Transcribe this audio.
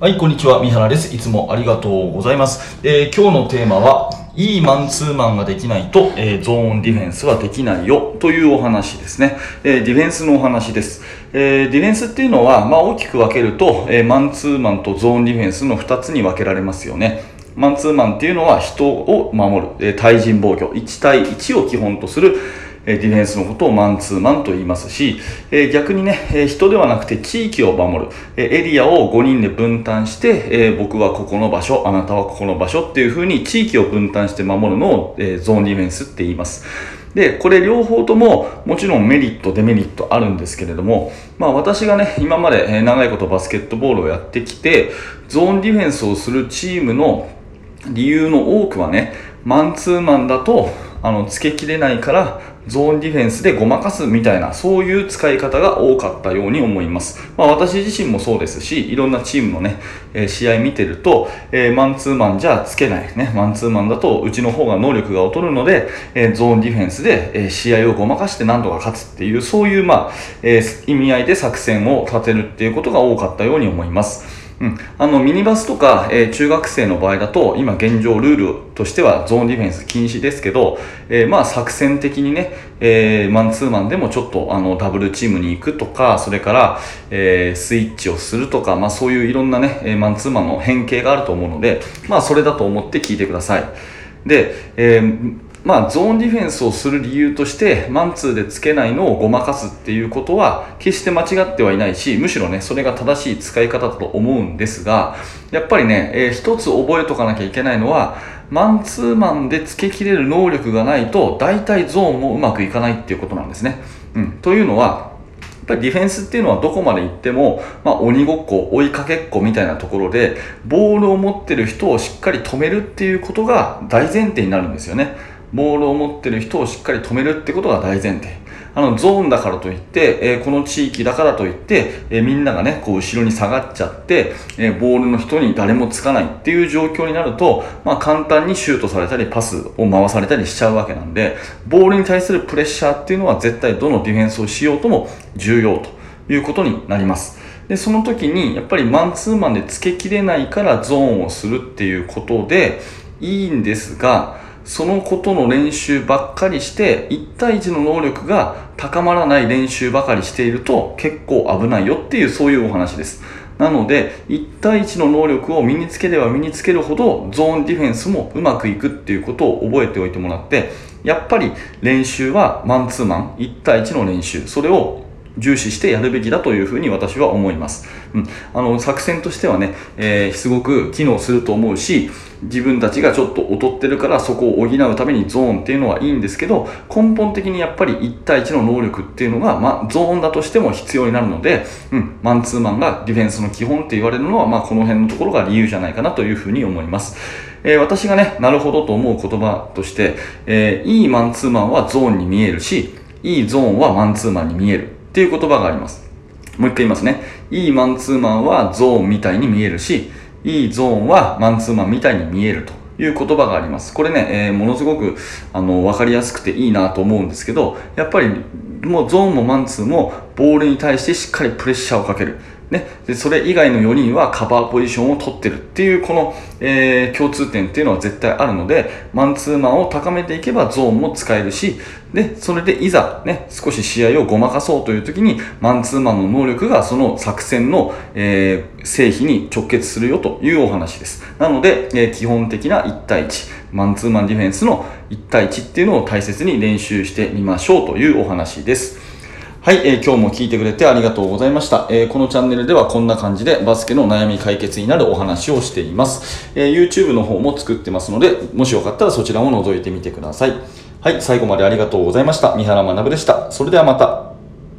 はい、こんにちは。三原です。いつもありがとうございます。えー今日のテーマは、いいマンツーマンができないと、えーゾーンディフェンスはできないよというお話ですね。えーディフェンスのお話です。えーディフェンスっていうのは、まあ、大きく分けると、えマンツーマンとゾーンディフェンスの2つに分けられますよね。マンツーマンっていうのは人を守る、え対人防御、1対1を基本とする、ディフェンスのことをマンツーマンと言いますし、え逆にね、え人ではなくて地域を守る、えエリアを5人で分担して、え僕はここの場所、あなたはここの場所っていう風に地域を分担して守るのを、えゾーンディフェンスって言います。で、これ両方とももちろんメリット、デメリットあるんですけれども、まあ私がね、今まで長いことバスケットボールをやってきて、ゾーンディフェンスをするチームの理由の多くはね、マンツーマンだと、あの、つけきれないから、ゾーンディフェンスでごまかすみたいな、そういう使い方が多かったように思います。まあ私自身もそうですし、いろんなチームのね、えー試合見てると、えーマンツーマンじゃつけない。ね、マンツーマンだと、うちの方が能力が劣るので、えーゾーンディフェンスで、え試合をごまかして何とか勝つっていう、そういう、まあ、え意味合いで作戦を立てるっていうことが多かったように思います。うん、あのミニバスとか、えー中学生の場合だと今現状ルールとしてはゾーンディフェンス禁止ですけど、えーまあ作戦的にね、えーマンツーマンでもちょっとあのダブルチームに行くとかそれから、えスイッチをするとか、まあ、そういういろんなね、えマンツーマンの変形があると思うので、まあ、それだと思って聞いてください。で、えーまあ、ゾーンディフェンスをする理由としてマンツーでつけないのをごまかすっていうことは決して間違ってはいないしむしろねそれが正しい使い方だと思うんですがやっぱりね、えー一つ覚えとかなきゃいけないのはマンツーマンでつけきれる能力がないと大体ゾーンもうまくいかないっていうことなんですね。うん、というのはやっぱりディフェンスっていうのはどこまで行っても、まあ、鬼ごっこ、追いかけっこみたいなところで、ボールを持ってる人をしっかり止めるっていうことが大前提になるんですよね。ボールを持ってる人をしっかり止めるってことが大前提。あの、ゾーンだからといって、えーこの地域だからといって、えーみんながね、こう後ろに下がっちゃって、えーボールの人に誰もつかないっていう状況になると、まあ簡単にシュートされたり、パスを回されたりしちゃうわけなんで、ボールに対するプレッシャーっていうのは絶対どのディフェンスをしようとも重要ということになります。で、その時に、やっぱりマンツーマンでつけきれないからゾーンをするっていうことで、いいんですが、そのことの練習ばっかりして、1対1の能力が高まらない練習ばかりしていると結構危ないよっていうそういうお話です。なので、1対1の能力を身につければ身につけるほどゾーンディフェンスもうまくいくっていうことを覚えておいてもらって、やっぱり練習はマンツーマン、1対1の練習、それを重視してやるべきだというふうに私は思います。うん、あの作戦としてはね、えーすごく機能すると思うし、自分たちがちょっと劣ってるからそこを補うためにゾーンっていうのはいいんですけど、根本的にやっぱり1対1の能力っていうのが、まあ、ゾーンだとしても必要になるので、うん、マンツーマンがディフェンスの基本って言われるのは、まあ、この辺のところが理由じゃないかなというふうに思います。えー私がね、なるほどと思う言葉として、えーいいマンツーマンはゾーンに見えるし、いいゾーンはマンツーマンに見えるっていう言葉があります。もう一回言いますね。いいマンツーマンはゾーンみたいに見えるし、いいゾーンはマンツーマンみたいに見えるという言葉があります。これね、えーものすごくあの分かりやすくていいなと思うんですけど、やっぱりもうゾーンもマンツーもボールに対してしっかりプレッシャーをかける。ね、でそれ以外の4人はカバーポジションを取ってるっていうこの、えー共通点っていうのは絶対あるのでマンツーマンを高めていけばゾーンも使えるしでそれでいざ、ね、少し試合をごまかそうという時にマンツーマンの能力がその作戦の、えー成否に直結するよというお話です。なので、えー基本的な1対1マンツーマンディフェンスの1対1っていうのを大切に練習してみましょうというお話です。はい、えー今日も聞いてくれてありがとうございました、えーこのチャンネルではこんな感じでバスケの悩み解決になるお話をしています、えー YouTube の方も作ってますのでもしよかったらそちらも覗いてみてください。はい最後までありがとうございました。三原学でした。それではまた。